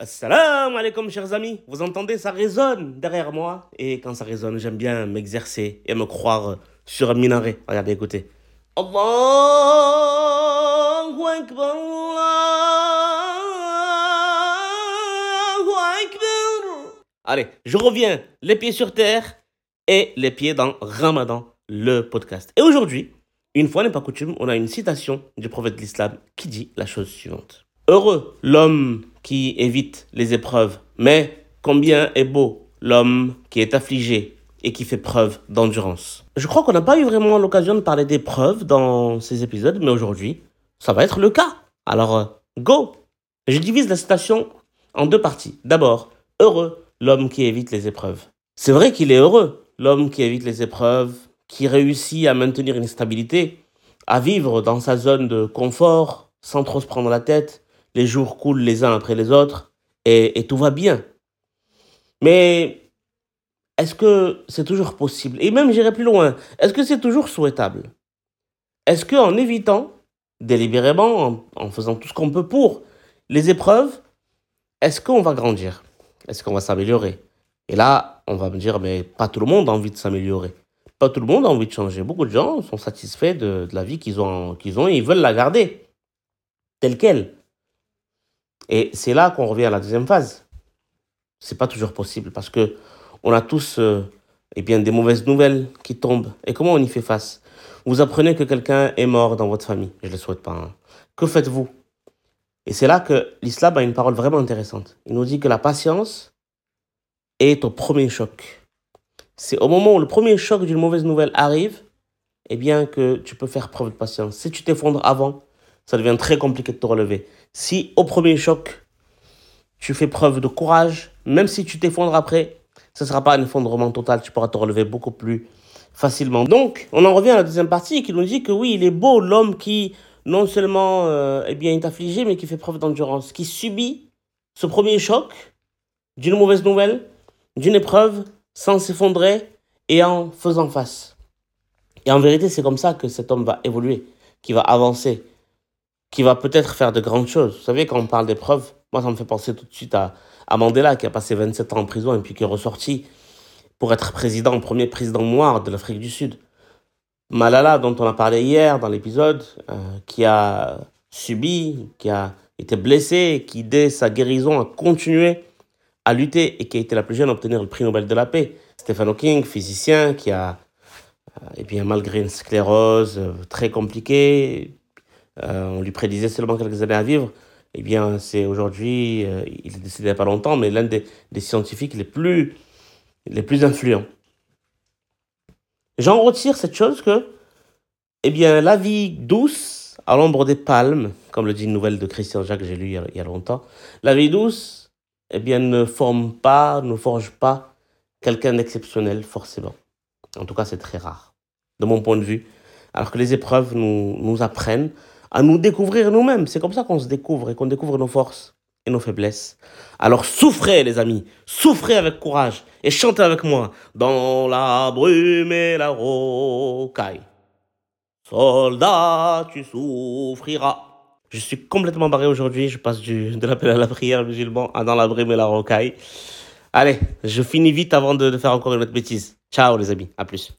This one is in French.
Assalamu alaikum chers amis, vous entendez ça résonne derrière moi et quand ça résonne j'aime bien m'exercer et me croire sur un minaret. Regardez écoutez. Allahu Akbar, Allahu Akbar. Allez, je reviens les pieds sur terre et les pieds dans Ramadan, le podcast. Et aujourd'hui, une fois n'est pas coutume, on a une citation du prophète de l'islam qui dit la chose suivante. Heureux l'homme qui évite les épreuves, mais combien est beau l'homme qui est affligé et qui fait preuve d'endurance. Je crois qu'on n'a pas eu vraiment l'occasion de parler d'épreuves dans ces épisodes, mais aujourd'hui, ça va être le cas. Alors, euh, go Je divise la citation en deux parties. D'abord, heureux l'homme qui évite les épreuves. C'est vrai qu'il est heureux, l'homme qui évite les épreuves, qui réussit à maintenir une stabilité, à vivre dans sa zone de confort sans trop se prendre la tête, les jours coulent les uns après les autres et, tout va bien. Mais est-ce que c'est toujours possible? Et même j'irai plus loin, est-ce que c'est toujours souhaitable? Est-ce qu'en évitant délibérément, en, faisant tout ce qu'on peut pour les épreuves, est-ce qu'on va grandir? Est-ce qu'on va s'améliorer? Et là, on va me dire, mais pas tout le monde a envie de s'améliorer. Pas tout le monde a envie de changer. Beaucoup de gens sont satisfaits de, de la vie qu'ils ont, qu'ils ont et ils veulent la garder telle qu'elle. Et c'est là qu'on revient à la deuxième phase. C'est pas toujours possible parce que on a tous euh, eh bien, des mauvaises nouvelles qui tombent. Et comment on y fait face? Vous apprenez que quelqu'un est mort dans votre famille. Je ne le souhaite pas. Hein. Que faites-vous? Et c'est là que l'islam a une parole vraiment intéressante. Il nous dit que la patience est au premier choc. C'est au moment où le premier choc d'une mauvaise nouvelle arrive, eh bien que tu peux faire preuve de patience. Si tu t'effondres avant, ça devient très compliqué de te relever. Si au premier choc, tu fais preuve de courage, même si tu t'effondres après, ce ne sera pas un effondrement total, tu pourras te relever beaucoup plus facilement. Donc, on en revient à la deuxième partie qui nous dit que oui, il est beau l'homme qui non seulement euh, bien, est affligé, mais qui fait preuve d'endurance, qui subit ce premier choc d'une mauvaise nouvelle, d'une épreuve, sans s'effondrer et en faisant face. Et en vérité, c'est comme ça que cet homme va évoluer, qui va avancer, qui va peut-être faire de grandes choses. Vous savez, quand on parle d'épreuves, moi, ça me fait penser tout de suite à, Mandela, qui a passé 27 ans en prison et puis qui est ressorti pour être président, premier président noir de l'Afrique du Sud. Malala, dont on a parlé hier dans l'épisode, euh, qui a subi, qui a été blessé, qui dès sa guérison a continué à lutter et qui a été la plus jeune à obtenir le prix Nobel de la paix. Stephen Hawking, physicien, qui a, et euh, bien, malgré une sclérose euh, très compliquée, on lui prédisait seulement quelques années à vivre. Eh bien, c'est aujourd'hui, euh, il est décédé il n'y a pas longtemps, mais l'un des, scientifiques les plus, les plus influents. J'en retire cette chose que, eh bien, la vie douce, à l'ombre des palmes, comme le dit une nouvelle de Christian Jacques que j'ai lu il y, a, longtemps, la vie douce, eh bien, ne forme pas, ne forge pas quelqu'un d'exceptionnel, forcément. En tout cas, c'est très rare, de mon point de vue. Alors que les épreuves nous, nous apprennent à nous découvrir nous-mêmes. C'est comme ça qu'on se découvre et qu'on découvre nos forces et nos faiblesses. Alors souffrez les amis, souffrez avec courage et chantez avec moi dans la brume et la rocaille. Soldat, tu souffriras. Je suis complètement barré aujourd'hui, je passe du, de l'appel à la prière musulman à dans la brume et la rocaille. Allez, je finis vite avant de, faire encore une autre bêtise. Ciao les amis, à plus.